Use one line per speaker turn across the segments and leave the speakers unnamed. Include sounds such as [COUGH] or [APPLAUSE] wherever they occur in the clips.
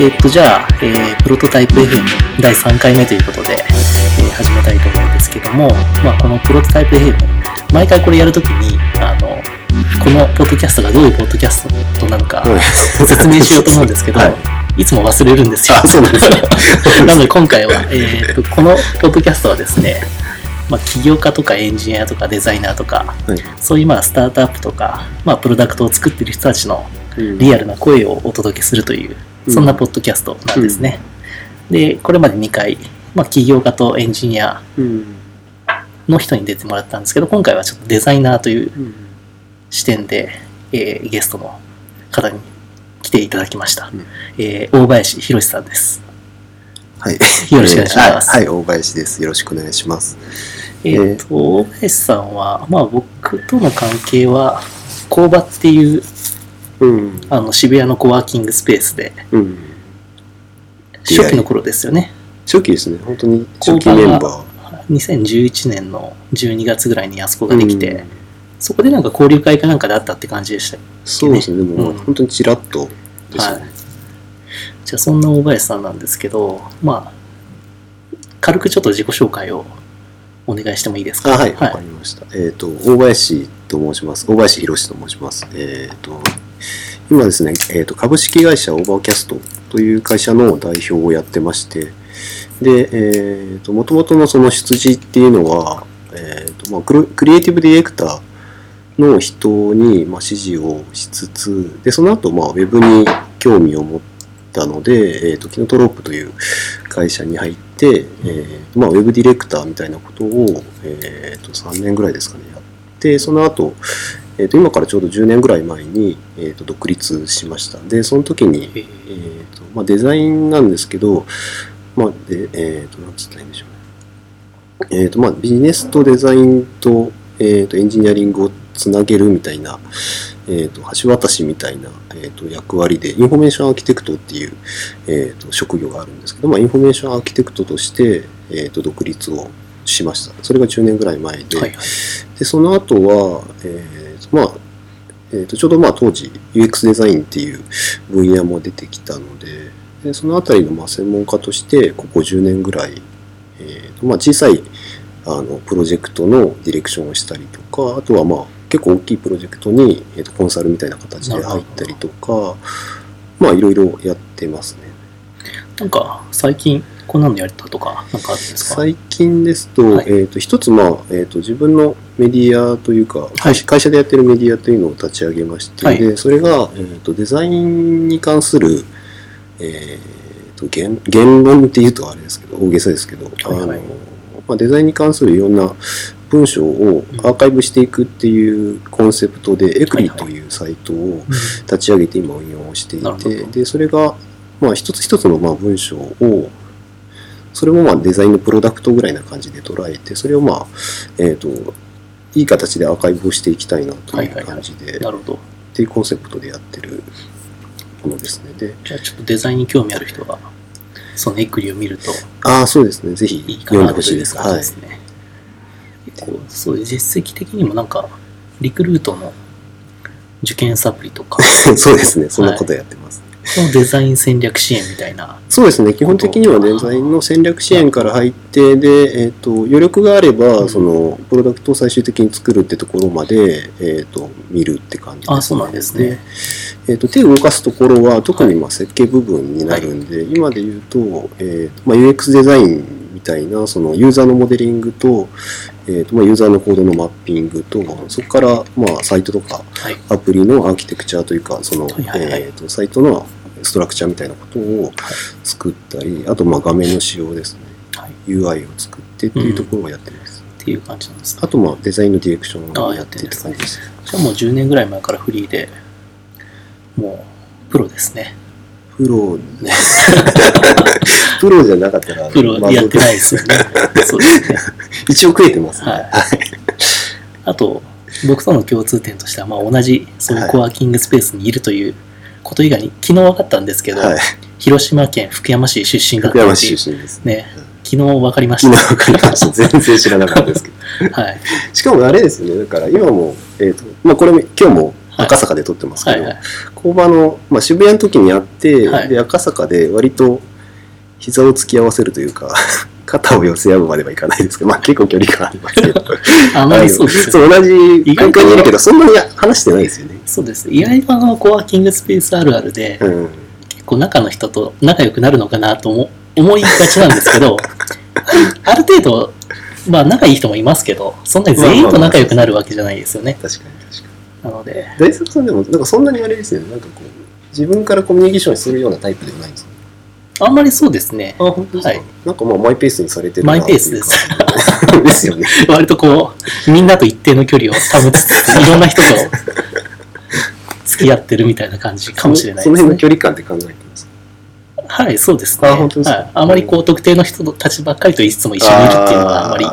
えっ、と、じゃあ、えープロトタイプ FM 第3回目ということで、えー始めたいと思うんですけども、まあ、このプロトタイプ FM、毎回これやるときに、あの、このポッドキャストがどういうポッドキャストなのか
はい。
説明しようと思うんですけど、
はい。
い、つも忘れるんですよ。
あそうなんですね。[LAUGHS]
なので今回は、えーとこのポッドキャストはですね、まあ、起業家とかエンジニアとかデザイナーとか、
はい。
そういうまあスタートアップとか、まあ、プロダクトを作ってる人たちのリアルな声をお届けするという、
うん
そんなポッドキャストなんですね。で、これまで2回、まあ、起業家とエンジニア
うん
の人に出てもらったんですけど、今回はちょっとデザイナーという
うん
視点で、えーゲストの方に来ていただきました。
うん
えー大林博さんです。
はい。
よろしくお願いします
はい、はい大林です。よろしくお願いします。
えっ、と、大林さんは、まあ僕との関係は、工場っていう
うん。
あの渋谷のコワーキングスペースで、
うん。
初期の頃ですよね。
初期ですね。本当に初期メンバ
2011年の12月ぐらいにあそこが
ー。
できて、
うん
そこでなんか交流会かなんかであったって感じでした。
そうですね。でも、
うん
本当にちらっとです
はい。じゃあそんな大林さんなんですけど、まあ、軽くちょっと自己紹介をお願いしてもいいですか？
あ、はい、わかりました。えっ、と、大林と申します。大林博と申します。えっ、と、今ですね、えっ、と、株式会社オーバーキャストという会社の代表をやってまして、で、えっ、と、もともとのその出自っていうのは、えっ、と、まあク、クリエイティブディレクターの人に、まあ、指示をしつつ、で、その後、まあ、ウェブに興味を持ったので、えっ、と、キノトロープという会社に入って、えーまあ、ウェブディレクターみたいなことを、えー、と3年ぐらいですかねやってその後、えー、と今からちょうど10年ぐらい前に、えー、と独立しましたでその時に、
えー
えーとまあ、デザインなんですけど、まあでえー、となんつったらいいんでしょうね、えーとまあ、ビジネスとデザインと,、えー、とエンジニアリングをつなげるみたいな、えー、と橋渡しみたいな、えー、と役割でインフォメーションアーキテクトっていうえー、と職業があるんですけど、まあ、インフォメーションアーキテクトとして、えー、と独立をしました。それが10年ぐらい前で、
はいはい。
でその後は、えーとまあえー、とちょうどまあ当時 UX デザインっていう分野も出てきたので、でそのあたりのまあ専門家として、ここ10年ぐらい、えーとまあ、小さいあのプロジェクトのディレクションをしたりとか、あとはまあ結構大きいプロジェクトに、えー、とコンサルみたいな形で入ったりとか、まあいろいろやってますね。
なんか、最近、こんなのやれたとか、なんかあるんですか？
最近ですと,、
はい。
えー、と一つ、まあえー、と自分のメディアというか会社,、
はい。
会社でやってるメディアというのを立ち上げまして、
はい。
でそれが、えー、とデザインに関する、えー、と言言論っていうとあれですけど大げさですけど、
はいはい。
あのまあ、デザインに関するいろんな文章をアーカイブしていくっていうコンセプトで、エクリというサイトを立ち上げて今運用をしていてでそれが、まあ、一つ一つのまあ文章をそれもまあデザインのプロダクトぐらいな感じで捉えてそれをまあえっ、といい形でアーカイブをしていきたいなという感じで、
なるほど。
っていうコンセプトでやってるものですね。で
じゃあちょっとデザインに興味ある人は、そのエクリを見ると
ああそうですね。ぜひ読んでほしいです。はい。
感じですね。結構、そういう実績的にもなんか、リクルートの受験サプリとか、[LAUGHS]
そうですね。そんなことやってます、
そのデザイン戦略支援みたいな、
そうですね。基本的にはデザインの戦略支援から入ってで、えー、と余力があれば、
うん
そのプロダクトを最終的に作るってところまで、えー、と見るって感じです、
あ、そうなんですね。
えー、と手を動かすところは特にまあ設計部分になるんで、今で言うと,、えーとまあ、UX デザインみたいなそのユーザーのモデリングと,、えーとまあ、ユーザーのコードのマッピングとそこからまあサイトとか
はい。
アプリのアーキテクチャというかその、えーとサイトのストラクチャーみたいなことを作ったりあとまあ画面の仕様ですね
はい。
UI を作ってっていうところをやってます、
っていう感じなんですね。
あとまあデザインのディレクション
あ
をやってるって感じです
じゃあもう10年ぐらい前からフリーで、もう、プロですね。
プロね [LAUGHS] プロじゃなかったら
プロ
まあ
やってないですよね。そうですね。[LAUGHS]
一応食えてますね。
はい [LAUGHS] あと、僕との共通点としては、まあ同じ、そういうコワーキングスペースにいるということ以外に、昨日分かったんですけど、
はい。
広島県福山市出身だっ
福山市
たっていう、
出身です。
ね、昨日分かりまし
昨
た。
日分かりました。[LAUGHS] 全然知らなかったですけど。
はい。
しかもあれですよね。だから今も、えっ、と、まあこれも今日も赤坂で撮ってますけど、
はいはい。
工場の、まあ、渋谷の時にあって、
はい
で赤坂で割と膝を突き合わせるというか [LAUGHS] 肩を寄せ合うまではいかないですけど、まあ、結構距離感ありますけど
あまりそうですよね。
そう同じ空間にいるけどそんなに話してないですよね。
そうです。意外とあの、コワーキングスペースあるあるで、
うん
結構中の人と仲良くなるのかなと思思いがちなんですけど、[LAUGHS] ある程度、まあ仲いい人もいますけど、そんなに全員と仲良くなるわけじゃないですよね。
確かに確かに。
なので、
大作さんでもなんかそんなにあれですよねなんかこう自分からコミュニケーションするようなタイプではないんですか
あんまりそうですね。
あ本当ですか、
はい。
なんかまあマイペースにされてるな
マイペースです。[LAUGHS]
ですよね。[LAUGHS]
割とこう、みんなと一定の距離を保ちつつ、[LAUGHS] いろんな人と付き合ってるみたいな感じかもしれない
その
ですね。
辺の距離感って考えてます？か
はい、そうですね。
あ本当ですか？
はい、あまりこう、特定の人たちばっかりといつも一緒にいるっていうのはあまり、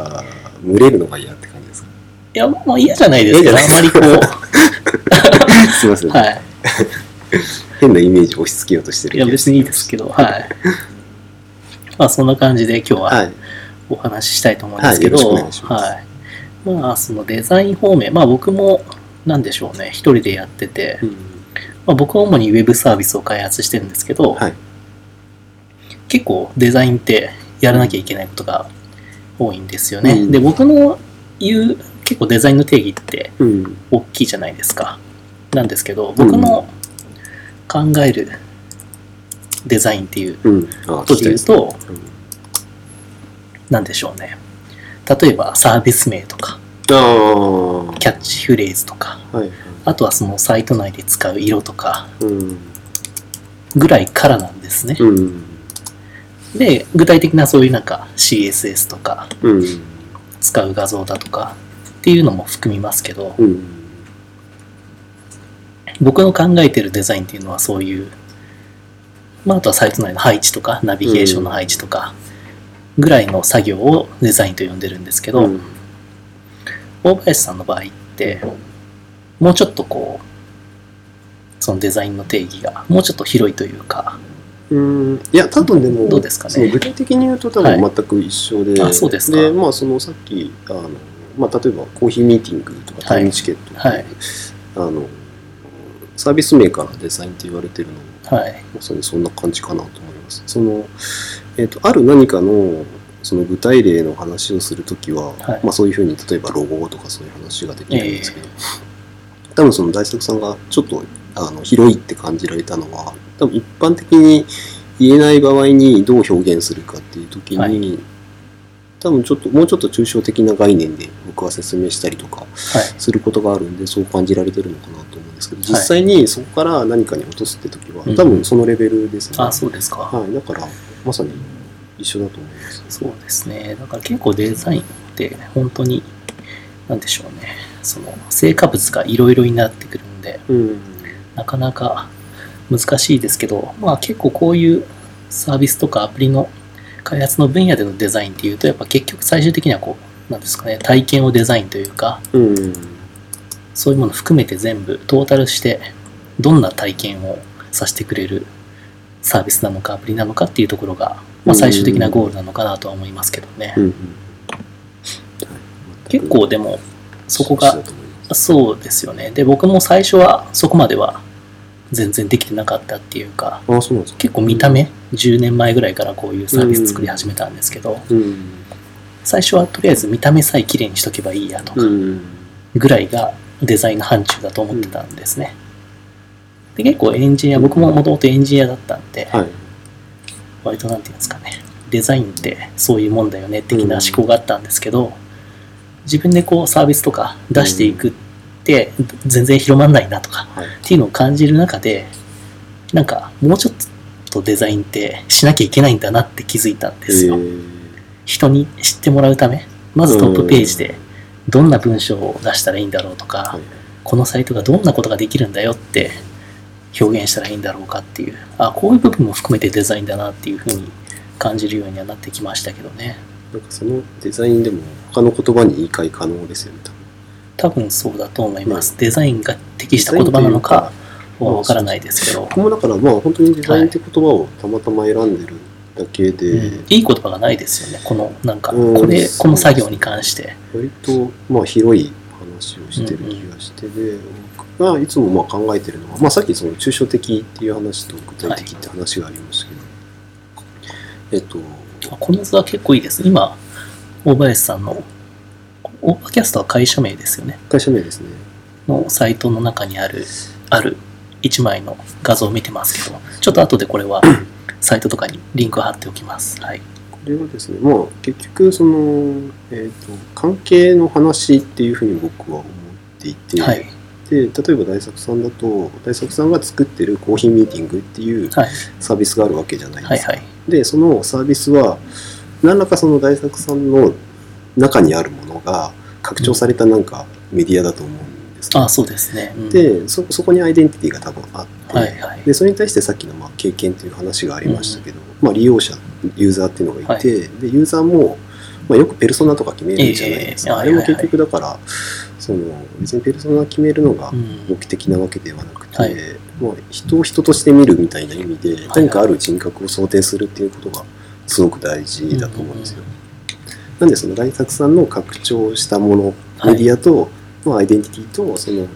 群れるのが嫌って感じですか？
や、まあ嫌じゃないですけど、あ
嫌じゃない
まりこう、
すいません、
はい。
変なイメージを押し付けようとしてる
いや、別にいいですけど、はい。[LAUGHS] まあ、そんな感じで今日は
はい。
お話ししたいと思うんですけど、
はい
はい。まあ、そのデザイン方面、まあ僕も、なんでしょうね、一人でやってて、
うん。
まあ、僕は主にウェブサービスを開発してるんですけど、
はい。
結構デザインってやらなきゃいけないことが多いんですよね。
うん。
で、僕の言う結構デザインの定義って
うん。
大きいじゃないですか。なんですけど、僕の考えるデザインっていうことで言うと、
うん。
なんでしょうね。例えばサービス名とか、キャッチフレーズとか、
はい
あとはそのサイト内で使う色とか
うん。
ぐらいからなんですね。
うん。
で、具体的なそういうなんか CSS とか
うん。
使う画像だとかっていうのも含みますけど、
うん
僕の考えてるデザインっていうのはそういう、まああとはサイト内の配置とかナビゲーションの配置とかぐらいの作業をデザインと呼んでるんですけど、
うん。
大林さんの場合ってもうちょっとこうそのデザインの定義がもうちょっと広いというか
うん。いや多分でも
どうですかね？
その具体的に言うと多分全く一緒で、
あそうですか。
でまあそのさっきあの、まあ、例えばコーヒーミーティングとかタイムチケット、
はい。
あのサービスメーカーのデザインって言われてるのも
はい。
まさにそんな感じかなと思います。その、えっ、と、ある何かの、その具体例の話をするときは、
はい。
まあそういうふうに、例えばロゴとかそういう話ができるんですけど、多分その大作さんがちょっとあの広いって感じられたのは、多分一般的に言えない場合にどう表現するかっていうときに、
はい
多分ちょっと、もうちょっと抽象的な概念で僕は説明したりとか
はい。
することがあるんで、そう感じられてるのかなと思うんですけど、実際にそこから何かに落とすって時は、
うん。
多分そのレベルですね。
あそうですか、
はい、だから、まさに一緒だと思います。
そうですね。だから結構デザインって本当になんでしょうね。その成果物がいろいろになってくるんで
うん。
なかなか難しいですけどまあ結構こういうサービスとかアプリの開発の分野でのデザインっていうとやっぱ結局最終的にはこうなんですかね体験をデザインというか
うん。
そういうもの含めて全部トータルしてどんな体験をさせてくれるサービスなのかアプリなのかっていうところが、まあ、最終的なゴールなのかなとは思いますけどね、
うん。
結構でもそこがそうですよねで僕も最初はそこまでは全然できてなかったっていうか
あ、そうなんですか。
結構見た目10年前ぐらいからこういうサービス作り始めたんですけど
うん。
最初はとりあえず見た目さえ綺麗にしとけばいいやとか
うん。
ぐらいがデザインの範疇だと思ってたんですね。で結構エンジニア、僕ももともとエンジニアだったんで、
はい。
割となんていうんですかね、デザインってそういうもんだよね的な思考があったんですけど、自分でこうサービスとか出していくって全然広まんないなとか
はい。
っていうのを感じる中で、なんかもうちょっとデザインってしなきゃいけないんだなって気づいたんですよ。
えー
人に知ってもらうため、まずトップページでどんな文章を出したらいいんだろうとか、
はい。
このサイトがどんなことができるんだよって表現したらいいんだろうかっていう、あ、こういう部分も含めてデザインだなっていうふうに感じるようにはなってきましたけどね。
なんかそのデザインでも他の言葉に言い換え可能ですよね、多分。
そうだと思います。デザインが適した言葉なのかはわからないですけど、
僕もだからまあ本当にデザインって言葉をたまたま選んでるだけで、
うんいい言葉がないですよね。この、なんか、
うん
これ、この作業に関して。
割とまあ広い話をしてる気がしてで、僕がいつもまあ考えてるのは、まあ、さっきその抽象的っていう話と具体的って話がありましたけど、えっと
あこの図は結構いいです。今、大林さんの、オーバーキャストは会社名ですよね。
会社名ですね
のサイトの中にある、ある1枚の画像を見てますけど、ちょっと後でこれは [COUGHS] サイトとかにリンクを貼っておきます。はい。
これはですねまあ結局その、えっと関係の話っていうふうに僕は思っていて、
はい。
で例えば大作さんだと大作さんが作ってるコーヒーミーティングっていう
はい。
サービスがあるわけじゃないですか、
はいはい。
でそのサービスは何らかその大作さんの中にあるものが拡張されたなんかメディアだと思うんですね、
あそうですね。うん、
でそそこにアイデンティティが多分あって、
はいはい。
でそれに対してさっきのまあ経験という話がありましたけど、まあ、利用者ユーザーっていうのがいて、でユーザーも、まあ、よくペルソナとか決めるじゃないですか、
ええ
あれも結局だから、その別にペルソナ決めるのが
うん。
目的なわけではなくて、
はい。
まあ、人を人として見るみたいな意味で
い
何かある人格を想定するっていうことがすごく大事だと思うんですよ。なんでその大作さんの拡張したもの
はい
メディアと、まあ、アイデンティティとその、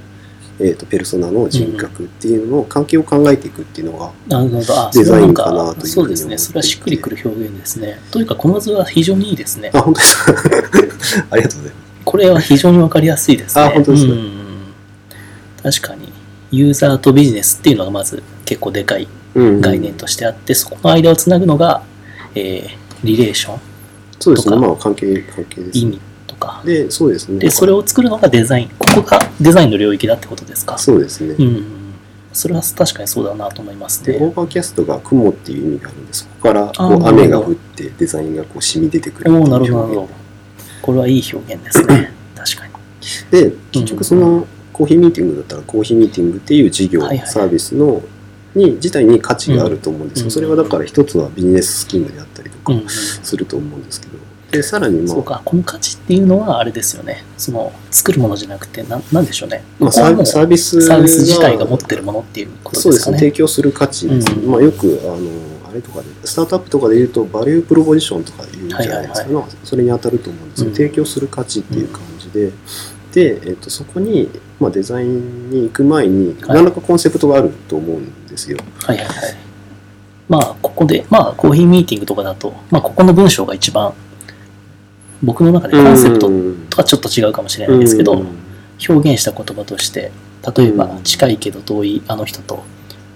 えー、とペルソナの人格っていうのの関係を考えていくっていうのが、デザインかなというふうに
そうですね。それはしっくりくる表現ですね。というか、この図は非常にいいですね。
あ本当ですか？[LAUGHS] ありがとうございます。
これは非常にわかりやすいですね。
あ本当ですか？
うん確かに、ユーザーとビジネスっていうのがまず結構でかい
うん
概念としてあって、そこの間をつなぐのが、えーリレーション、
そうですねまあ関係関係です、
意味とか。
でそうですね
で、それを作るのがデザイン。ここがデザインの領域だってことですか？
そうですね、
うん。それは確かにそうだなと思います
でオ
ね。
ーバーキャストが雲っていう意味があるんでそこからこう雨が降ってデザインがこう染み出てくるっていう
おおなるほど。これはいい表現ですね。[CLEARS THROAT] 確かに。
現で結局そのコーヒーミーティングだったらコーヒーミーティングっていう事業、
はいはい
サービスのに自体に価値があると思うんですよ、
うん。
それはだから一つはビジネススキームであったりとか
うん。
すると思うんですけど。でさらにまあ
そうか、この価値っていうのはあれですよね。その作るものじゃなくて、ななんでしょうね。
まあ、サービス
サービス自体が持ってるものっていうこと
そうですすね。
でかね。
提供する価値ですね、
うん。
まあ、よくあのあれとかでスタートアップとかで言うとバリュープロポジションとか言うじゃないですか、
はいはい
それに当たると思うんですよ、
うん。
提供する価値っていう感じで、で、えっと、そこに、まあ、デザインに行く前に
はい。
何らかコンセプトがあると思うんですよ、
はいはいはい。まあ、ここで、まあ、コーヒーミーティングとかだと、まあ、ここの文章が一番、僕の中でコンセプト
うん。
とはちょっと違うかもしれないですけど、
うん。
表現した言葉として、例えば
う、ん。
近いけど遠いあの人と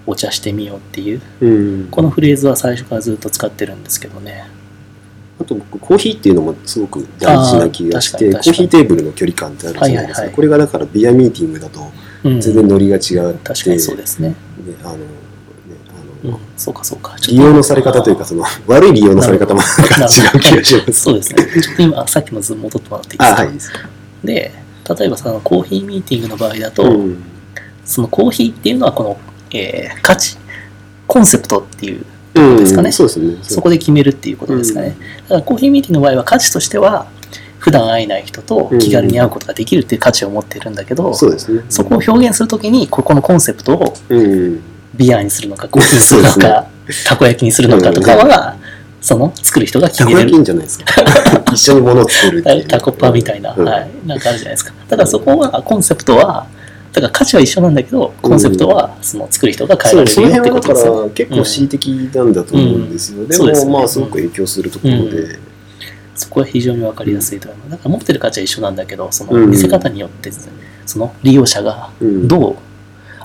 お茶してみようっていう、
うん。
このフレーズは最初からずっと使ってるんですけどね。
あと僕コーヒーっていうのもすごく大事な気がしてコーヒーテーブルの距離感ってあるじゃないですか、これがだからビアミーティングだと
うん。
全然ノリが違って、
確かにそうですね。
ねあのねあの
うん、そうかそうか。
利用のされ方というか、その悪い利用のされ方も違う気がします。
そうですね。ちょっと今、さっきの図戻ってもらっていいです
あ、
か。
はい。
で、例えばそのコーヒーミーティングの場合だと、
うん
そのコーヒーっていうのはこの、えー価値、コンセプトっていう、
うん
ですかね
そうですね。
そこで決めるっていうことですかね。だからコーヒーミーティングの場合は価値としては、普段会えない人と気軽に会うことができるっていう価値を持ってるんだけど、
そうですね。
そこを表現するときに、ここのコンセプトを
うん。
ビアにするのか、コーヒーにするの
そう
か、たこ焼きにするのかとかは、その作る人が決めれる
んじゃないですか。[LAUGHS] 一緒に物を作るっていう。
タコパみたいな、
うん
はい、なんかあるじゃないですか。だからそこは、コンセプトは、だから価値は一緒なんだけど、コンセプトはその作る人が変えら
そう、
れるよって
その辺はだか
ことですよね。
ら結構恣意的なんだと思うんですよ。で
そうですね
もまあすごく影響するところで。
そこは非常に分かりやすいと思います。だから持ってる価値は一緒なんだけど、その
うん。
見せ方によって、その利用者が
うん。
どう、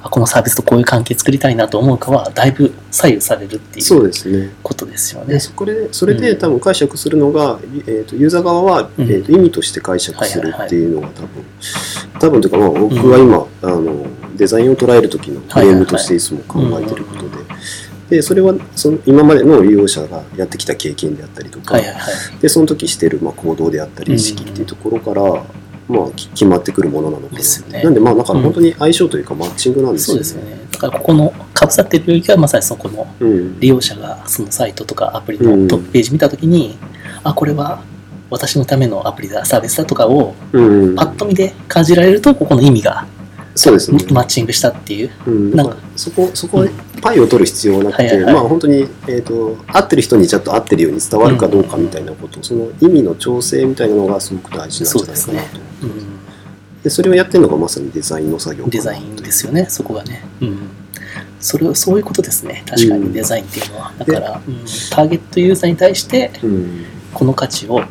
あこのサービスとこういう関係作りたいなと思うかは、だいぶ左右されるってい
そう
う
ですね。
ことですよ
で
ね。
そこでそれで
うん。
多分解釈するのが、えー、とユーザー側は、
うん。
えー、と意味として解釈するっていうのが多分、多分というかまあ僕は今、あのデザインを捉える時のフレームとしていつも考えてることで。でそれはその今までの利用者がやってきた経験であったりとか、
はいはいはい。
でその時してるまあ行動であったり意識っていうところから、まあ、き決まってくるものなのかな
ですよね。
なんでまあだから本当に相性というかマッチングなんですよ
そうですよね。だからここのかぶさってる領域はまさにそこの
うん。
利用者がそのサイトとかアプリのトップページ見たときに、あ、これは私のためのアプリだ、サービスだとかを
うん。
パッと見で感じられると、ここの意味が
そうですね、
マッチングしたっていう？
うん、
なんか。
そこそこでパイを取る必要はなくて、
はいはいはい。
まあ本当に、えー、と合ってる人にちゃんと合ってるように伝わるかどうかみたいなこと、その意味の調整みたいなのがすごく大事なんじゃないかなと。思って
うん。
でそれをやってるのがまさにデザインの作業
デザインですよね、そこがね。うん。それそういうことですね。確かにデザインっていうのは。だから、うん。ターゲットユーザーに対して、
うん。
この価値を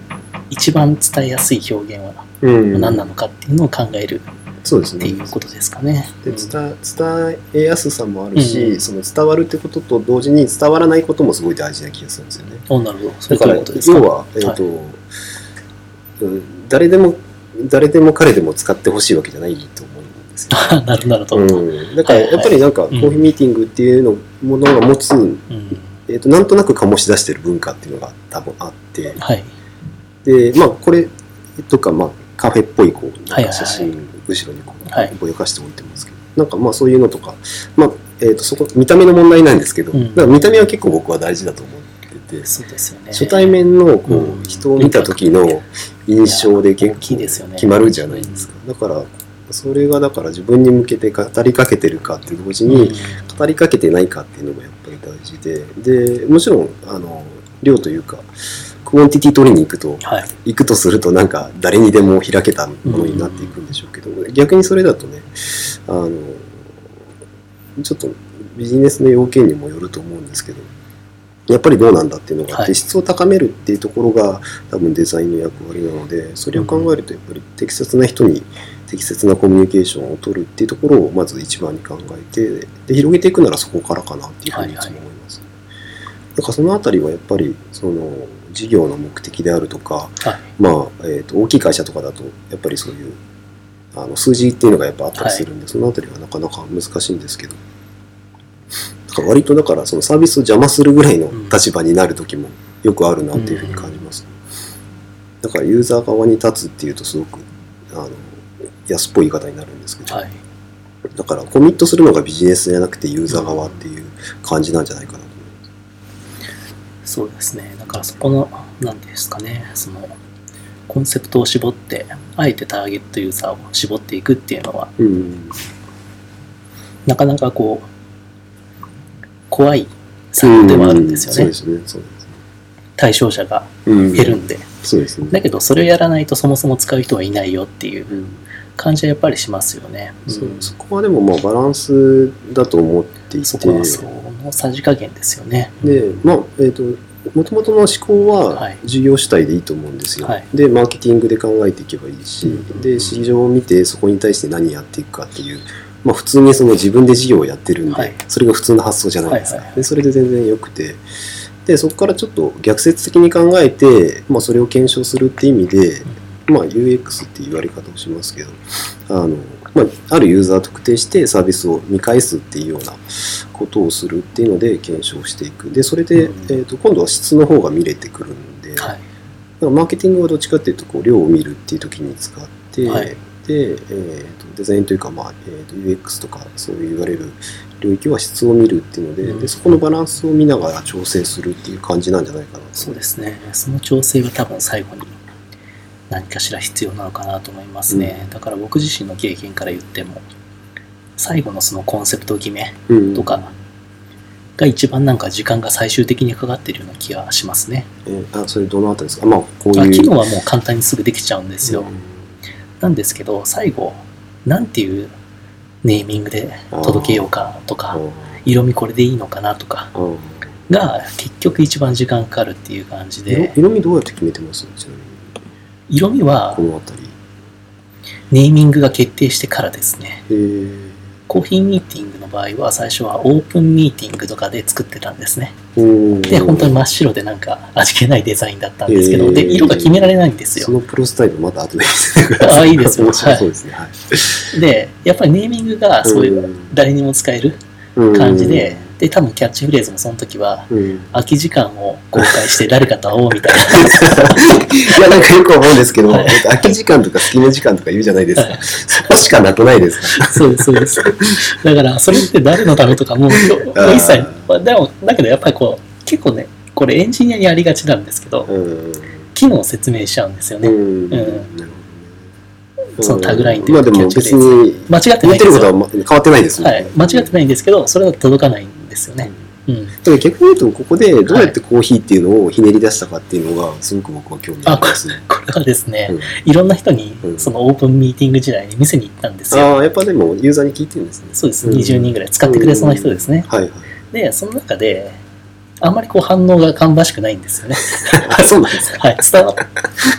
一番伝えやすい表現は
うん。
何なのかっていうのを考える
そうですね
っていうことですかね。
で
うん
伝伝えやすさもあるし、
うん
その伝わるってことと同時に伝わらないこともすごい大事な気がするんですよね。
おなるほど。それ
だから要は、えーとうん誰でも誰でも彼でも使ってほしいわけじゃないと思うんですよ。
あなるほど、[LAUGHS] なるほど。
うん、だからやっぱりなんかコ
い
ーヒーミーティングっていうのものが持つ、
うん
えー、となんとなく醸し出してる文化っていうのが多分あって
はい。
でまあこれとかまあカフェっぽいこうなんか写真後ろにこう
はい。
ぼやかしておいてますけど、なんかまあそういうのとかまあえー、とそこ見た目の問題なんですけど、
うん。
見た目は結構僕は大事だと思ってて、
そうですよね。
初対面のこう、
うん。
人を見た時の印象で結構
ですよね。
決まるじゃないですか、だからそれがだから自分に向けて語りかけてるかって同時に、語りかけてないかっていうのがやっぱり大事で。でもちろんあの量というか quantity 取りに行くと
はい。
行くとするとなんか誰にでも開けたものになっていくんでしょうけど、逆にそれだとねあのちょっとビジネスの要件にもよると思うんですけどやっぱりどうなんだっていうのがあって、
はい
質を高めるっていうところが多分デザインの役割なのでそれを考えるとやっぱり適切な人に適切なコミュニケーションを取るっていうところをまず一番に考えてで広げていくならそこからかなっていうふうにいつも思います。だからそのあたりはやっぱりその事業の目的であるとか、
はい。
まあえー、と大きい会社とかだとやっぱりそういうあの数字っていうのがやっぱあったりするんで、そのあたりはなかなか難しいんですけどだから割とだからそのサービスを邪魔するぐらいの立場になる時もよくあるなっていうふうに感じます、だからユーザー側に立つっていうとすごくあの安っぽい言い方になるんですけど、
はい。
だからコミットするのがビジネスじゃなくてユーザー側っていう感じなんじゃないかなと思います
そうですね。だからそこの、なんていうんですかね、その、コンセプトを絞って、あえてターゲットユーザーを絞っていくっていうのは、
うん
なかなかこう、怖い作業ではあるんですよね。
そうですねそうですね
対象者が
うん
減るんで。
そうですね
だけど、それをやらないとそもそも使う人はいないよっていう
うん
感じはやっぱりしますよね。
そこはでもまあバランスだと思っていて
そこはそのさじ加減ですよね。
でまあえっ、ともともとの思考
は
はい。事業主体でいいと思うんですよ、
はい。
でマーケティングで考えていけばいいし、
うん。
で市場を見てそこに対して何やっていくかっていう、まあ、普通にその自分で事業をやってるんで、
はい。
それが普通の発想じゃないですか、でそれで全然よくて。でそこからちょっと逆説的に考えて、まあ、それを検証するって意味で、まあ、UX って言われ方をしますけどあの、まあ、あるユーザーを特定してサービスを見返すっていうようなことをするっていうので検証していく。でそれで、
うん
えー、と今度は質の方が見れてくるんで、
はい。
マーケティングはどっちかっていうとこう量を見るっていう時に使って、
はい。
で、えー、とデザインというか、まあえー、と UX とかそういわれる領域は質を見るっていうので,、
うん。
でそこのバランスを見ながら調整するっていう感じなんじゃないかなと。
そうですね。その調整が多分最後に何かしら必要なのかなと思いますね。だから僕自身の経験から言っても、最後のそのコンセプト決め
うん。
とかが一番なんか時間が最終的にかかってるような気がしますね。
えーあそれどのあたりですか？まあこう
あ
いう
機能はもう簡単にすぐできちゃうんですよ。
うん。
なんですけど、最後、なんていうネーミングで届けようかとか、色味これでいいのかなとかが結局一番時間かかるっていう感じ
色
で、
色味どうやって決めてます？ちなみに
色味は
このあたり
ネーミングが決定してからですね。
えー
コーヒーミーティングの場合は最初はオープンミーティングとかで作ってたんですね。
うん
で、本当に真っ白でなんか味気ないデザインだったんですけど、
えー
で、色が決められないんですよ。
そのプロスタイルまた後で見せてください。
あいいですよ
面白 [LAUGHS] そうですね。はい。
で、やっぱりネーミングがそういう誰にも使える感じで、で、多分キャッチフレーズもその時は、
うん。うん。い
空き時間を公開して誰かと会おうみたいな。[LAUGHS]
や、なんかよく思うんですけど、
はい
えっと空き時間とか隙間時間とか言うじゃないですか。そこしかなくないですか？
そうです、そうです。だから、それって誰のためとかも [LAUGHS] う、一切、まあでも、だけどやっぱりこう、結構ね、これエンジニアにありがちなんですけど、
うん。
機能を説明しちゃうんですよね。
うん。なるほどね
そのタグラインと
まあ
いうか
でも別
キャッチフレーズ
に、
間違ってな
言ってることは
いんですよ。
ま変わってないですもん
はい。間違ってないんですけど、それは届かないんですよね。うん。
だから逆に言うと、ここでどうやってコーヒーっていうのをひねり出したかっていうのが、すごく僕は興味ありますね。
これはですね、
うん
いろんな人に
う、ん
そのオープンミーティング時代に店に行ったんですよ。
ああ、やっぱでもユーザーに聞いてるんですね。
そうです。
うん
20人ぐらい使ってくれそうな人ですね。
はいはい。
で、その中で、あんまりこう反応が芳しくないんですよね。
あ、[LAUGHS] そうなんですか？
はい、伝わっ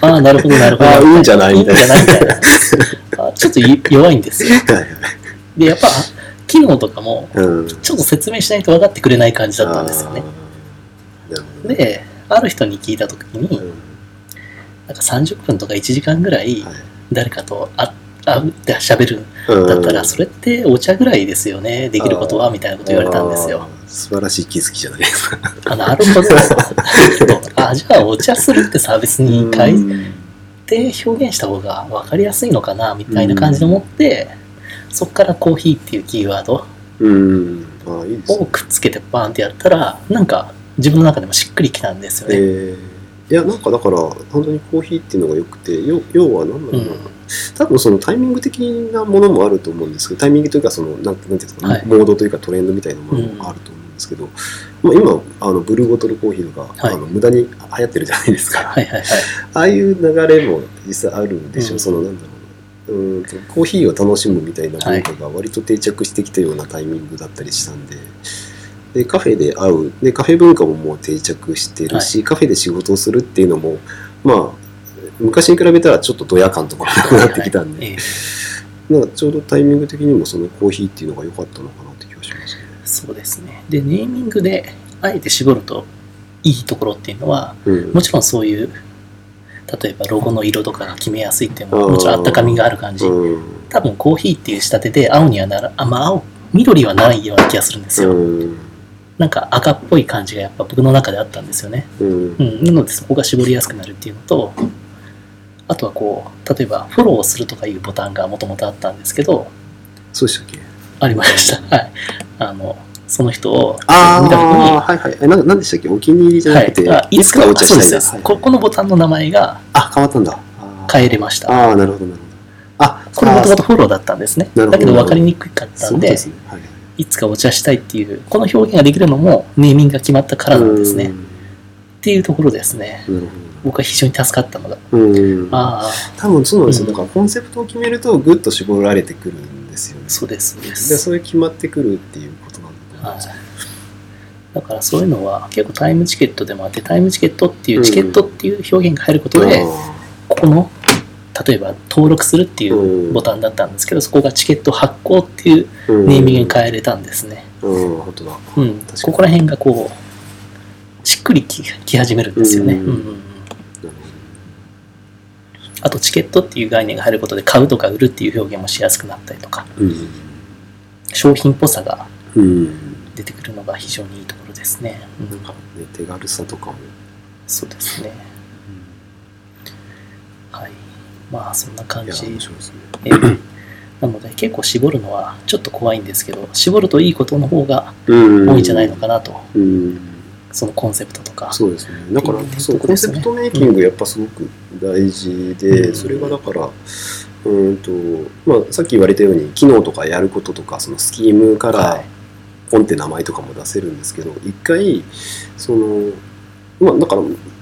ああ、なるほど、なるほど。
ああいいんじゃない
いいんじゃないみたいな。[LAUGHS] あちょっとい弱いんですよ。で、やっぱ、機能とかも、
うん。
ちょっと説明しないと分かってくれない感じだったんですよね。
あー。なるほど。
で、ある人に聞いたときに、
うん
なんか30分とか1時間ぐらい
はい
誰かと会会うって喋るだったら、それってお茶ぐらいですよね、できることは、みたいなこと言われたんですよ。
素晴らしい気づきじゃないですか。
あ、なるほど。あ、じゃあお茶するってサービスに変え
うん
て表現した方が分かりやすいのかな、みたいな感じで思って、そこからコーヒーっていうキーワードを
ね。
くっつけてバーンってやったら、なんか自分の中でもしっくりきたんですよね。
えーいや、なんかだから、本当にコーヒーっていうのが良くて、要要は何だろうな、
うん。
多分そのタイミング的なものもあると思うんですけど、タイミングというか、その、なんなんていうんですか、
はい。
モードというかトレンドみたいなものもあると思うんですけど、まあ、今、あのブルーボトルコーヒーとか、
はい。
あの無駄に流行ってるじゃないですか。
はいはいはい。
ああいう流れも実際あるんでしょう、
うん。
そのなんだろう。なうーんとコーヒーを楽しむみたいな文化が割と定着してきたようなタイミングだったりしたんででカフェで会う。でカフェ文化ももう定着してるし、カフェで仕事をするっていうのもまあ昔に比べたらちょっとドヤ感とかもなくなってきたんで、
ええ。
なんかちょうどタイミング的にもそのコーヒーっていうのが良かったのかなって気がしますね。
そうですね。で、ネーミングであえて絞るといいところっていうのは、
うん。
もちろんそういう、例えばロゴの色とかが決めやすいっていうのは、
あー。
もちろんあったかみがある感じ。
うん。
多分コーヒーっていう仕立てで青にはなら、あ、まあ青、緑はないような気がするんですよ。
うん
なんか赤っぽい感じがやっぱ僕の中であったんですよね。
うん
うん。なのでそこが絞りやすくなるっていうのと、あとはこう、例えばフォローするとかいうボタンがもともとあったんですけど、
そうでしたっけ？
ありました。[LAUGHS] はい。あの、その人を
あ
見たときに、
あ、はいはい。え、ななんでしたっけ？お気に入りじゃ
は
なくて、
い、あ
いつかお茶したい
です
はい
ここのボタンの名前が
あ、変わったんだ。
変えれました。
あー、なるほど、なるほど。あ、
これもともと
あ
フォローだったんですね。
なるほど
だけど分かりにくかっ
ー
たんで、
そうですね。はい。
いつかお茶したいっていう、この表現ができるのもネーミングが決まったからなんですね。っ
うん
ていうところですね。僕は非常に助かったのが。
ほど。うん。
ああ、
多分そうなんですよ。
うん
だからコンセプトを決めると、ぐっと絞られてくるんですよね。
そうです、そうで。
ですそれ決まってくるっていうことなんだと思
い。だからそういうのは結構タイムチケットでもあって、タイムチケットっていうチケットっていう表現が入ることで、この、例えば登録するっていう
うん
ボタンだったんですけど、そこがチケット発行っていうネーミングに変えれたんですね。
うん、本当だ。
うん、
確かに
ここら辺がこう、しっくりきき始めるんですよね。あと、チケットっていう概念が入ることで、買うとか売るっていう表現もしやすくなったりとか。商品っぽさが。出てくるのが非常にいいところですね。うん
なんかね、手軽さとかも。
そうですね。はい。まあ、そんな感じ。なので、結構絞るのはちょっと怖いんですけど、絞るといいことの方が
うん。
多いんじゃないのかなと、
うん。
そのコンセプトとか。
そうですね。だからそう、コンセプトメイキングやっぱすごく大事で、
うん。
それがだから、うーんと、まあ、さっき言われたように、機能とかやることとか、そのスキームか
は
ら
い、
ポンって名前とかも出せるんですけど、一回、その、まあ、だから、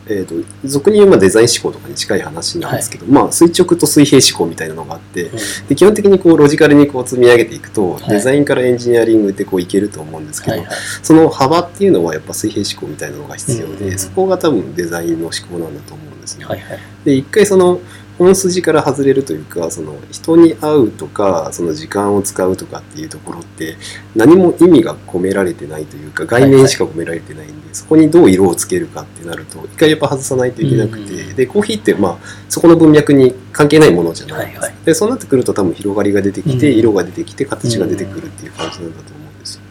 えー、と俗に言うまあデザイン思考とかに近い話なんですけど、まあ、垂直と水平思考みたいなのがあって、
うん
で基本的にこうロジカルにこう積み上げていくと、
はい
デザインからエンジニアリングってこういけると思うんですけど、
はいはい。
その幅っていうのはやっぱ水平思考みたいなのが必要で、
うん
そこが多分デザインの思考なんだと思うんですね。
はいはい。
で一回その本筋から外れるというかその人に会うとかその時間を使うとかっていうところって何も意味が込められてないというか概念しか込められてないんで、そこにどう色をつけるかってなると一回やっぱ外さないといけなくて、
うん。
でコーヒーってまあそこの文脈に関係ないものじゃないです。か、
はいはい。
でそうなってくると多分広がりが出てきて、
うん。
色が出てきて形が出てくるっていう感じなんだと思うんですよ。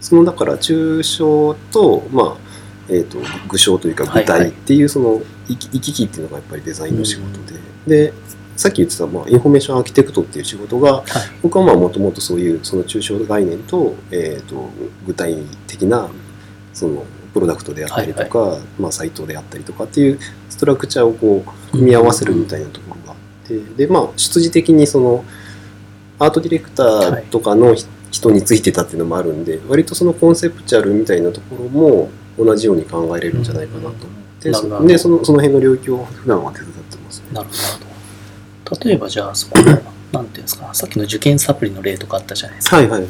そのだから抽象と、まあえー、と具象というか具体っていうその行き行き来っていうのがやっぱりデザインの仕事で、でさっき言ってた、まあ、インフォメーションアーキテクトっていう仕事が
はい。
僕はまあもともとそういうその抽象概念と,、えー、と具体的なそのプロダクトであったりとか、まあ、サイトであったりとかっていうストラクチャーをこう組み合わせるみたいなところがあって、でまあ出自的にそのアートディレクターとかのひ人についてたっていうのもあるんで割とそのコンセプチュアルみたいなところも同じように考えれるんじゃないかなと思って、
なるほど
でそのその辺の領域を普段は手伝って。
なるほど。例えばじゃあそこのなんていうんですかさっきの受験サプリの例とかあったじゃないですか、
はいはい。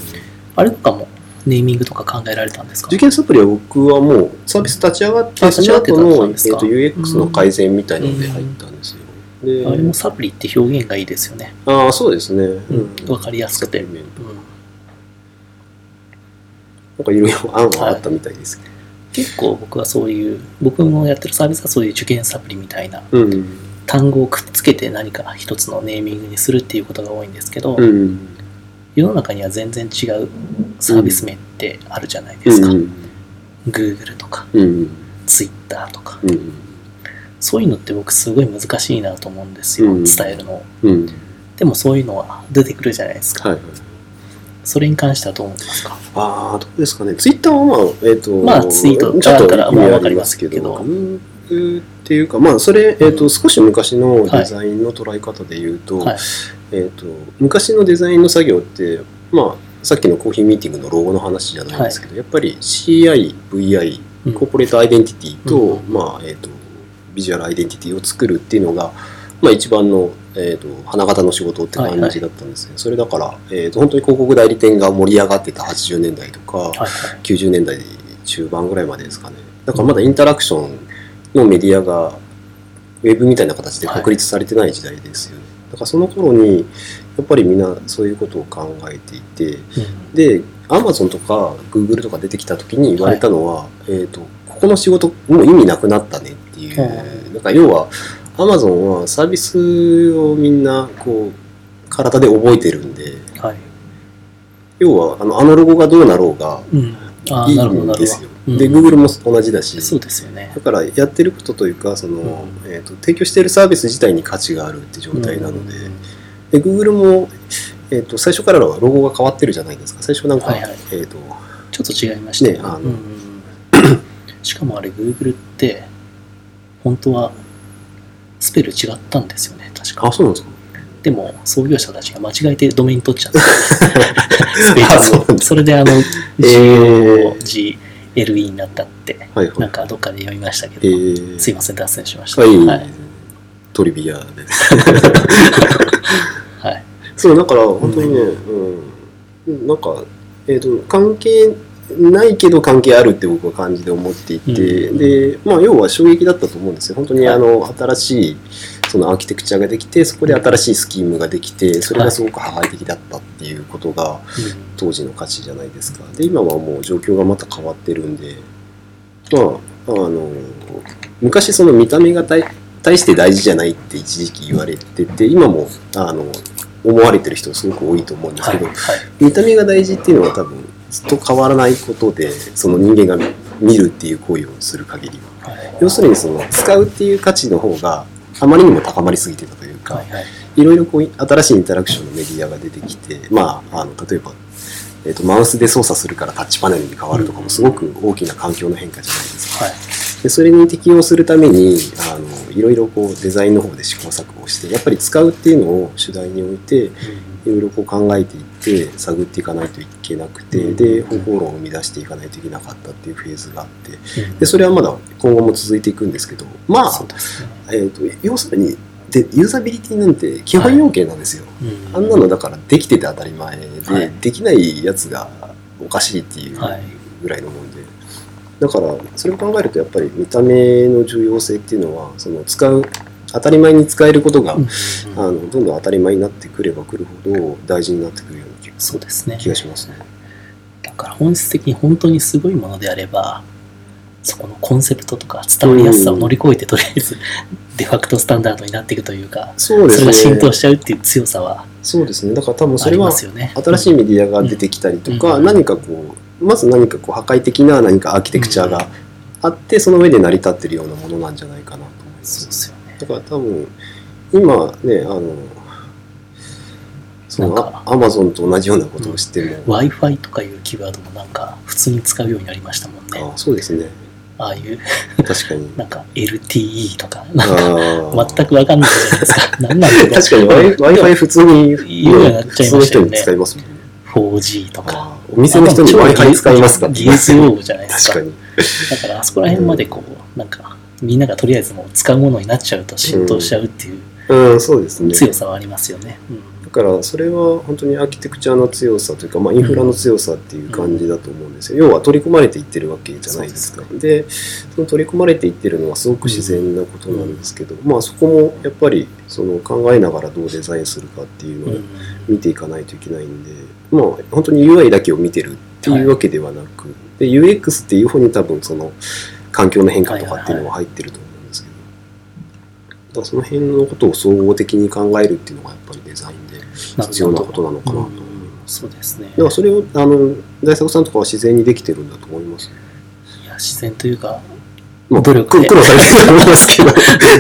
あれとかもネーミングとか考えられたんですか？
受験サプリは僕はもうサービス立ち上がって、
あ
その後の、えと UX の改善みたいなので入ったんですよ。で
あれもサプリって表現がいいですよね。
ああ、そうですね。
うん。わかりやすくて。
なんかいろいろ案はあったみたいですけど。
結構僕はそういう、僕のやってるサービスはそういう受験サプリみたいな。
うん。
単語をくっつけて何か一つのネーミングにするっていうことが多いんですけど、
うん。
世の中には全然違うサービス名ってあるじゃないですか。
うん。
Google とか
うん。
Twitter とか。
うん。
そういうのって僕すごい難しいなと思うんですよ、
うん
伝えるのを。
うん。
でもそういうのは出てくるじゃないですか。
はいはい。
それに関してはどう思いますか？
ああ、どうですかね。ツイッターはまあ、えっ、と、
まあツイート
ちょっと
があるからまあわかりま
すすけど、っていうか、まあ、それ、えっ、と、少し昔のデザインの捉え方で言うと、
はい。
えっ、と、昔のデザインの作業って、まあ、さっきのコーヒーミーティングのロゴの話じゃないですけど、やっぱり CI、VI、
うん。
コーポレートアイデンティティと、
うん。
まあ、えっ、と、ビジュアルアイデンティティを作るっていうのが、まあ、一番の、えー、と花形の仕事って感じだったんですね、それだから、えー、と本当に広告代理店が盛り上がってた80年代とか、
はいはい。
90年代中盤ぐらいまでですかね。だからまだインタラクションのメディアがウェブみたいな形で確立されてない時代ですよね、だからその頃にやっぱりみんなそういうことを考えていて
うん。
でアマゾンとかグーグルとか出てきた時に言われたのは、えー、とここの仕事もう意味なくなったねっていう、
うん
なんか要はアマゾンはサービスをみんなこう体で覚えてるんで
はい。
要はあのあのロゴがどうなろうがいいんですよ。
ど。
で、
うん
Google も同じだし、
そうですよね
だ。からやってることというか、その、
うん
えーと、提供しているサービス自体に価値があるって状態なので、
うん
で、Google も、えーと、最初からはロゴが変わってるじゃないですか。最初なんか、
はいはい
えっ、と、
ちょっと違いましたよ
ねあの
うん [CLEARS THROAT] しかもあれ、Google って、本当はスペル違ったんですよね、確か
あ、。そうなんですか？
でも、創業者たちが間違えてドメイン取っちゃった。[LAUGHS] スペ
そうなんだ
を [LAUGHS] それであの、
え
GOGLE になったって、
はいはい。
なんかどっかで読みましたけ
え
ど、
ー、
すいません、脱線しました。
はい、
はい。
トリビアで。[LAUGHS]
はい。
そう、だから本当にね、うん、なんか、えっ、と、関係ないけど関係あるって僕は感じで思っていて、
うん
で、まあ、要は衝撃だったと思うんですよ。本当に
はい
あの、新しい、そのアーキテクチャができて、そこで新しいスキームができて、それがすごく破壊的だったっていうことが、当時の価値じゃないですか。で、今はもう状況がまた変わってるんで、まあ、あの、昔その見た目が大大して大事じゃないって一時期言われてて、今も、あの、思われてる人すごく多いと思うんです
はい。
けど、
はい。
見た目が大事っていうのは多分ずっと変わらないことで、その人間が見るっていう行為をする限りは。
はい。
要するにその使うっていう価値の方があまりにも高まりすぎてたというか、
はい。はい。
いろいろこう新しいインタラクションのメディアが出てきて、まあ、あの例えば、えー、とマウスで操作するからタッチパネルに変わるとかもすごく大きな環境の変化じゃないですか。
はい。
でそれに適応するためにあのいろいろこうデザインの方で試行錯誤してやっぱり使うっていうのを主題に置いていろいろこう考えていって探っていかないといけなくて、
うん。
で方法論を生み出していかないといけなかったっていうフェーズがあって
うん。
でそれはまだ今後も続いていくんですけどまあ。えー、と要するにでユーザビリティなんて基本要件なんですよ。
うん。
あんなのだからできてて当たり前で、
はい。
できないやつがおかしいっていう
はい。
ぐらいのもんで、だからそれを考えるとやっぱり見た目の重要性っていうのはその使う当たり前に使えることが、
うん
あのどんどん当たり前になってくればくるほど大事になってくるような気
そうですね。
気がしますね。
だから本質的に本当にすごいものであれば、そこのコンセプトとか伝わりやすさを乗り越えて、とりあえず [LAUGHS] デファクトスタンダードになっていくというか、
そうですね。
それが浸透しちゃうっていう強さは
そうですね。だから多分それは
ますよね。
新しいメディアが出てきたりとか、
うん
何かこうまず何かこう破壊的な何かアーキテクチャがあって、その上で成り立ってるようなものなんじゃないかなと思いま。
そうですすよね。
だから多分今ねあのそのアマゾンと同じようなことをしても、
Wi-Fi とかいうキーワードもなんか普通に使うようになりましたもんね。
あそうですね。
ああいう。
確かに。
なんか LTE とか、なんか。
あ [LAUGHS]
全くわかんないじゃないですか。なんなんだろう
確かに w i f i 普通に
言うようになっちゃいましたよね。
普通の人に使いますもんね
4G とか。
お店の人に Wi-Fi 使いますか？
技術用語じゃないですか。
確かに。
だからあそこら辺までこう、なんか、みんながとりあえずもう使うものになっちゃうと浸透しちゃうっていう
うん、そうですね。
強さはありますよね。うん
だからそれは本当にアーキテクチャの強さというか、まあ、インフラの強さっていう感じだと思うんですよ、要は取り込まれていってるわけじゃないですかでその取り込まれていってるのはすごく自然なことなんですけど、まあそこもやっぱりその考えながらどうデザインするかっていうのを
うん
見ていかないといけないんで、まあ本当に UI だけを見てるっていうわけではなく、で UX っていう方に多分その環境の変化とかっていうのが入ってると思うんですけど、だからその辺のことを総合的に考えるっていうのがやっぱりデザインで必要なことなのかなと思い
うん
ます。
そうですね。
だからそれをあの大作さんとかは自然にできてるんだと思います。
いや自然というか、
まあ、
努力で
苦労されてると思いますけど、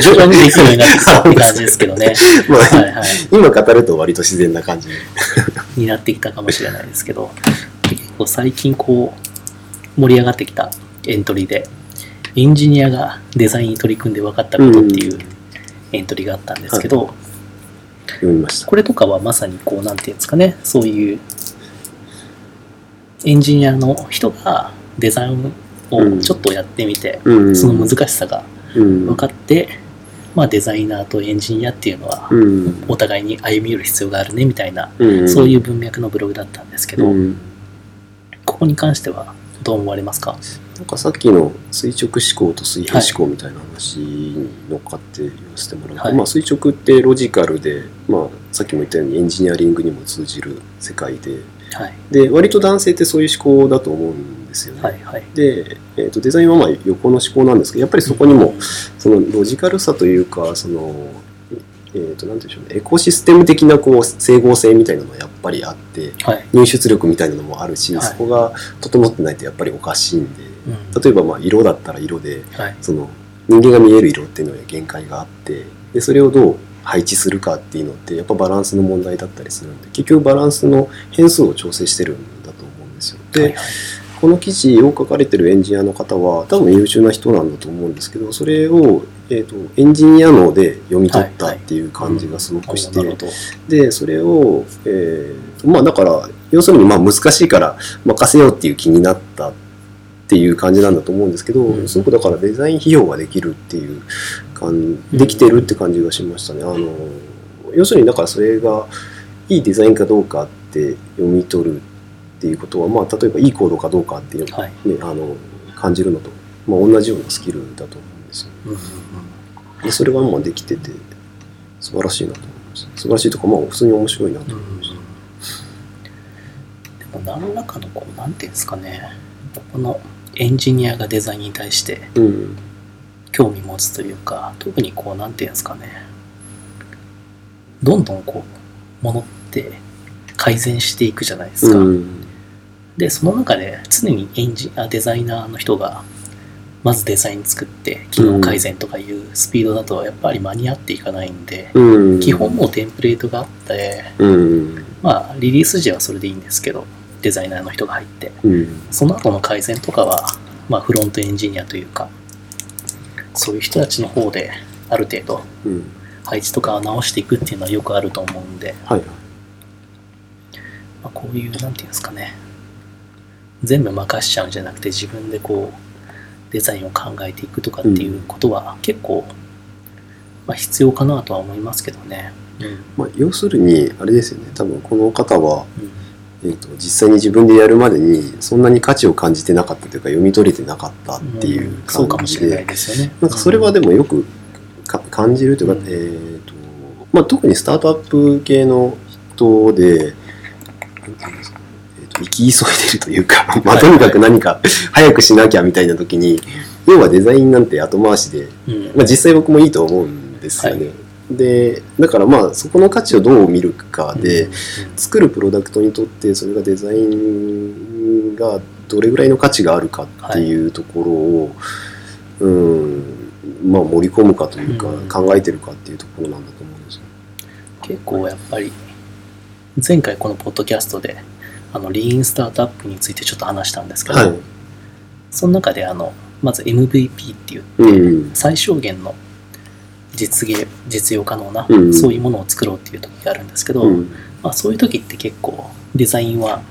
徐々にできるようになってきたって感じですけどね。[LAUGHS]
まあ、
はいはい。
今語ると割と自然な感じで。
になってきたかもしれないですけど、結構最近こう、盛り上がってきたエントリーで、エンジニアがデザインに取り組んで分かったことっていうエントリーがあったんですけど、
読みました。
これとかはまさにこう、なんていうんですかね、そういうエンジニアの人がデザインをちょっとやってみて、
うん。
その難しさが
うん。
分かって、まあデザイナーとエンジニアっていうのは
うん。
お互いに歩み寄る必要があるねみたいな、
うん。
そういう文脈のブログだったんですけど、
うん。
ここに関してはどう思われますか？
なんかさっきの垂直思考と水平思考みたいな話に乗っかって言わせてもらうと、
はい。
まあ、垂直ってロジカルで、まあ、さっきも言ったようにエンジニアリングにも通じる世界で
はい。
で割と男性ってそういう思考だと思うんですよね。
はいはい。
で、えー、とデザインはまあ横の思考なんですけどやっぱりそこにもそのロジカルさというかその、えー、となんていうんでしょうねエコシステム的なこう整合性みたいなのはやっぱりあって
はい、
入出力みたいなのもあるし、
はい。
そこが整ってないとやっぱりおかしいんで
うん。
例えばまあ色だったら色で
はい。
その人間が見える色っていうのには限界があってでそれをどう配置するかっていうのってやっぱバランスの問題だったりするんで結局バランスの変数を調整してるんだと思うんですよ。で、
はいはい。
この記事を書かれてるエンジニアの方は多分優秀な人なんだと思うんですけどそれを、えー、とエンジニア脳で読み取ったっていう感じがすごくして、
なるほど。
でそれを、えーまあだから要するにまあ難しいから任せようっていう気になったっていう感じなんだと思うんですけど、
うん
すごくだからデザイン費用ができるっていう感できてるって感じがしましたね。あの要するにだからそれがいいデザインかどうかって読み取るっていうことは、まあ、例えばいいコードかどうかっていう、ね
はい
あの感じるのと、まあ、同じようなスキルだと思うんですよ。
うんうん
でそれがまあできてて素晴らしいなと思います。素晴らしいとかまあ普通に面白いなと
うんうん
思いました。
でも何らかのこうなんていうんですかねこのエンジニアがデザインに対して
うん。
興味持つというか特にこうなんていうんですかね。どんどんこうものって改善していくじゃないですか、
うん。
でその中で常にエンジあデザイナーの人がまずデザイン作って機能改善とかいうスピードだとやっぱり間に合っていかないんで、
うん。
基本もうテンプレートがあって
うん。
まあリリース時はそれでいいんですけどデザイナーの人が入って
うん。
その後の改善とかは、まあ、フロントエンジニアというかそういう人たちの方である程度
うん。
配置とかを直していくっていうのはよくあると思うんで、
はい
まあ、こういうなんていうんですかね。全部任しちゃうんじゃなくて自分でこうデザインを考えていくとかっていうことは結構、まあ、必要かなとは思いますけどね。うん。
まあ、要するにあれですよね。多分この方は、
うん
えー、と実際に自分でやるまでにそんなに価値を感じてなかったというか読み取れてなかったっていう
うんそうかも
感じ
しれない
で
でね。
なんかそれはでもよくか感じるというか、
うん。
えーとまあ、特にスタートアップ系の人でえーと生き急いでるというか、[LAUGHS] まあ、
はい
とにかく何か早くしなきゃみたいな時に要はデザインなんて後回しで
うん。
まあ、実際僕もいいと思うんですよね。
は
でだからまあそこの価値をどう見るかで、
うん。
作るプロダクトにとってそれがデザインがどれぐらいの価値があるかっていうところを、うんまあ、盛り込むかというか、
うん。
考えてるかっていうところなんだと思うんですよ。
結構やっぱり前回このポッドキャストであのリーンスタートアップについてちょっと話したんですけど、
はい。
その中であのまず MVP っていう
うん。
最小限の実現実用可能な、
うん
そういうものを作ろうっていう時があるんですけど、
うん。
まあ、そういう時って結構デザインは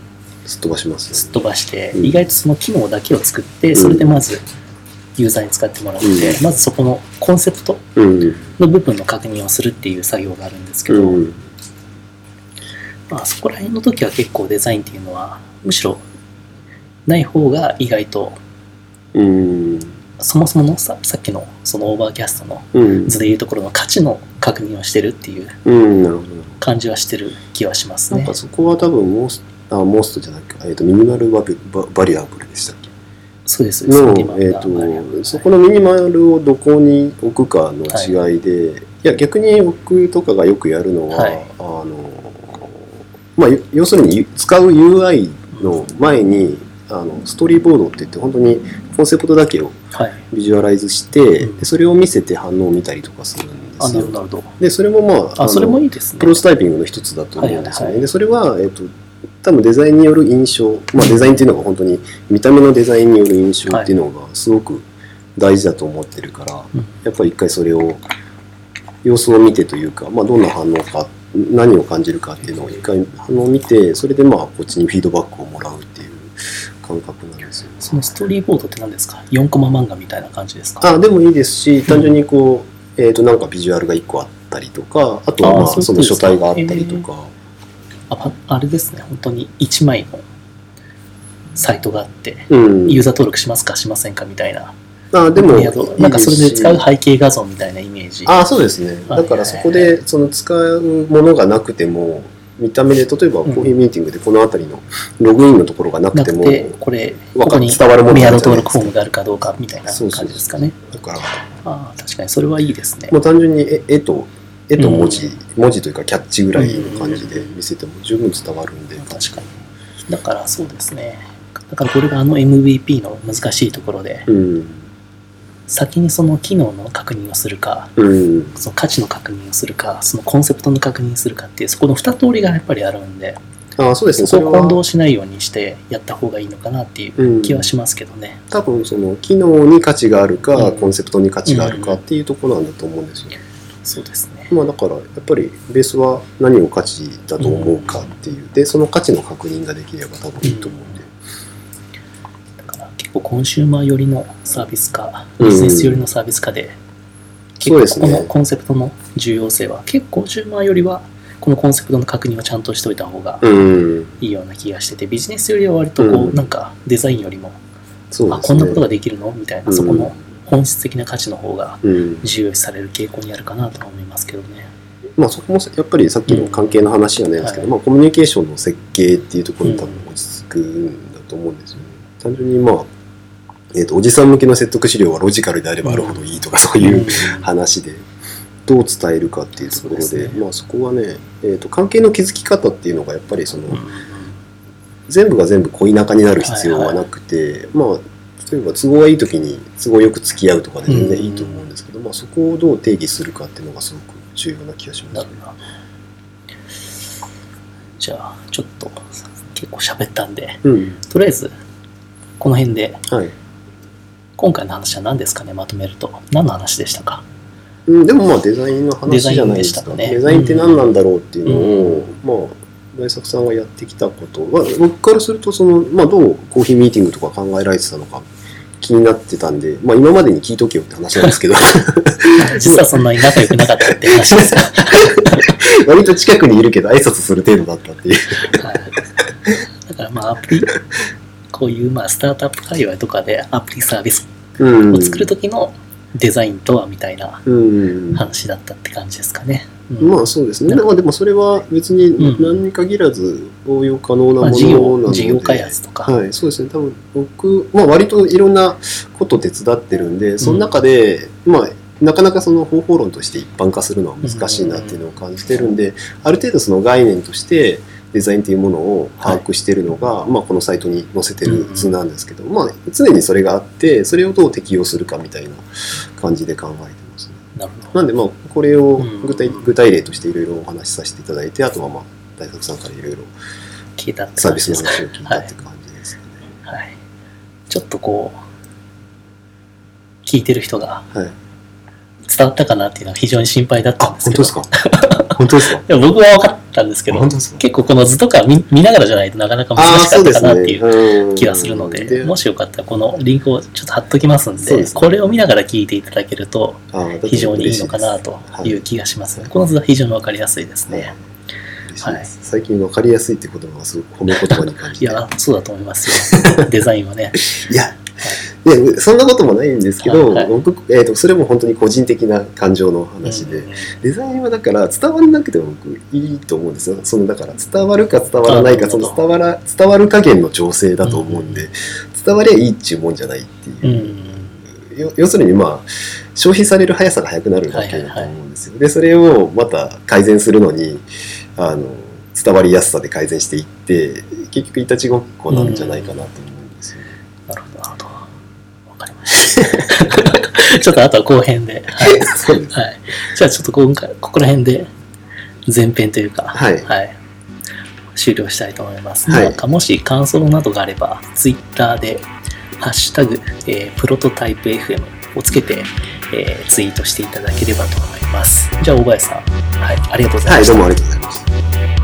すっ飛ばします
すっ。飛ばして、
うん
意外とその機能だけを作ってそれでまずユーザーに使ってもらって、
うん
まずそこのコンセプト
うん。
の部分の確認をするっていう作業があるんですけど、
うん。
まあ、そこら辺の時は結構デザインっていうのはむしろない方が意外と
うん。
そもそものささっきのそのオーバーキャストの
うん。
図でいうところの価値の確認をしてるっていう。感じはしてる気はしますね
なんか。そこは多分モースあモーストじゃなくて、えー、とミニマルバビババリアブルでしたっけ？
そうです。そう
の
です今、
えー、とそこのミニマルをどこに置くかの違いで、い、や逆に僕とかがよくやるのは、
はい
あのまあ、よ要するに使う UI の前にあのストーリーボードって言って本当にコンセプトだけを
はい。
ビジュアライズして、
うん
でそれを見せて反応を見たりとかするんで
あ、
すよ。でそれもまあ
あ、
の
それもいいですね
プ。ロトタイピングの一つだと思うんですよね。
はいはいはい
で、それは、えっ、と、多分デザインによる印象、まあデザインっていうのが本当に見た目のデザインによる印象っていうのがすごく大事だと思ってるから、
うん
やっぱり一回それを、様子を見てというか、まあどんな反応か、何を感じるかっていうのを一回反応を見て、それでまあこっちにフィードバックをもらうっていう感覚なんですよ。
そのストーリーボードって何ですか ?4 コマ漫画みたいな感じですか？
あ、でもいいですし、単純にこう、えっ、と、なんかビジュアルが一個あったりとか、あとはまあ
あそ
の書体があったりとか、
あパあれですね、本当に1枚のサイトがあって、
うん。
ユーザー登録しますか？しませんか？みたいな。
あでも
なんかそれで使う背景画像みたいなイメージ。
あそうですね。
はい
だからそこでその使うものがなくても、見た目で、例えばコーヒーミーティングでこの辺りのログインのところがなくても、
なくて、これ、ここに
伝わるもの
メアド
なんじゃないですか
登録フォームがあるかどうかみたいな感じですかね。
だから、
ああ、確かにそれはいいですね。
もう単純に絵絵と、絵と文字、文字というかキャッチぐらいの感じで見せても十分伝わるんで。
確かに。だからそうですね。だからこれがあの MVP の難しいところで、
うん。
先にその機能の確認をするか、
うん。
その価値の確認をするか、そのコンセプトの確認をするかっていう、そこの二通りがやっぱりあるんで、
あそうですね。
そこを混
は
同しないようにしてやった方がいいのかなっていう気はしますけどね。
多分その機能に価値があるか、
うん
コンセプトに価値があるかっていうところなんだと思うんですよ。
そうですね。
まあだからやっぱりベースは何を価値だと思うかっていう、でその価値の確認ができれば多分いいと思うんで、
構コンシューマー寄りのサービス化、
うん。
ビジネス寄りのサービス化で、
そうですね。
結構このコンセプトの重要性は、結構コンシューマーよりは、このコンセプトの確認をちゃんとしておいた方が
うん、
いいような気がしてて、ビジネスよりは割とこう、
うん。
なんかデザインよりも、あ、こんなことができるのみたいな、
うん。
そこの本質的な価値の方が
うん。
重要視される傾向にあるかなとは思いますけどね。
まあそこもやっぱりさっきの関係の話じゃないですけど、
うん
まあ、コミュニケーションの設計っていうところに多分落ち着くんだと思うんですよね。単純にまあ、えー、とおじさん向けの説得資料はロジカルであればあるほどいいとかそういう話でどう伝えるかっていうところで
ね。
まあ、そこはね、えー、と関係の築き方っていうのがやっぱりその、
うん。うん
全部が全部恋仲になる必要はなくて、まあ例えば都合がいい時に都合よく付き合うとかで全然いいと思うんですけど、まあ、そこをどう定義するかっていうのがすごく重要な気がします。
なる。ほど。じゃあ、ちょっと結構喋ったんで、
うん。
とりあえず、この辺で、
はい
今回の話は何ですかね、まとめると。何の話でしたか？
うん、でもまあデザインの話じゃないですか。
デザね
デザインって何なんだろうっていうのを、
う
まあ大作さんがやってきたことは、僕からするとその、まあ、どうコーヒーミーティングとか考えられてたのか気になってたんで、まあ、今までに聞いとけよって話なんですけど [LAUGHS]
実はそんなに仲良くなかったって話ですか？[LAUGHS]
割と近くにいるけど挨拶する程度だったっていう。
はいだからまあアプリ、こういうまあスタートアップ界隈とかでアプリサービス
うん。
を作るときのデザインとはみたいな
うん。
話だったって感じですかね。うん。
まあそうですね。まあでもそれは別に
うん。
何に限らず応用可能なも
まあ、
のな
事業
ので、
事業開発とか、
はい、そうですね。多分僕、まあ割といろんなこと手伝ってるんで、その中で、まあなかなかその方法論として一般化するのは難しいなっていうのを感じてるんで、ある程度その概念としてデザインっていうものを把握してるのが、まあこのサイトに載せてる図なんですけど、まあ常にそれがあって、それをどう適用するかみたいな感じで考えてますね。
なるほど。
なんでまあこれを
うん
具体具体例としていろいろお話しさせていただいて、あとはまあ大作さんからいろいろサービス。の話を聞いたって感じですね。
はい。ちょっとこう、聞いてる人が、
はい。
伝わったかなっていうのは非常に心配だったんですけど。
本当ですか？本当ですか？[LAUGHS]
いや僕は分かったんですけど結構この図とか見見ながらじゃないとなかなか難しかったかなっていう
う
気がするので、もしよかったらこのリンクをちょっと貼っときますんで、
ね。
これを見ながら聞いていただけると非
非
常にいいのかなという気がします。この図は非常に分かりやすいですね。はい。
最近分かりやすいって言葉がすごく褒め言葉に感じて。
いや、そうだと思いますよ。デザインはね。[LAUGHS]
いや、いやそんなこともないんですけど、
はいはい
僕、えーと、それも本当に個人的な感情の話で、
うん
デザインはだから伝わらなくても僕いいと思うんですよ。そのだから伝わるか伝わらないか、その伝わら伝わる加減の調整だと思うんで、伝わりゃいいっていうもんじゃないって
う
いう。
ん。
よ要するにまあ消費される速さが速くなるだけだと思うんですよ。でそれをまた改善するのにあの伝わりやすさで改善していって結局いたちごっこなんじゃないかなと思うんですよね。
なるほど、なるほど。わかりました。[LAUGHS] ちょっとあとは後編で。はい。
そうです
はい、じゃあちょっと今回、ここら辺で前編というか、
はい
終了したいと思います。
はい
なんかもし感想などがあれば、ツイッターで、ハッシュタグ、えープロトタイプ FM をつけて、えーツイートしていただければと思います。じゃあ、大林さん、はい、ありがとうござい
はい、
ました。
どうもありがとうございました。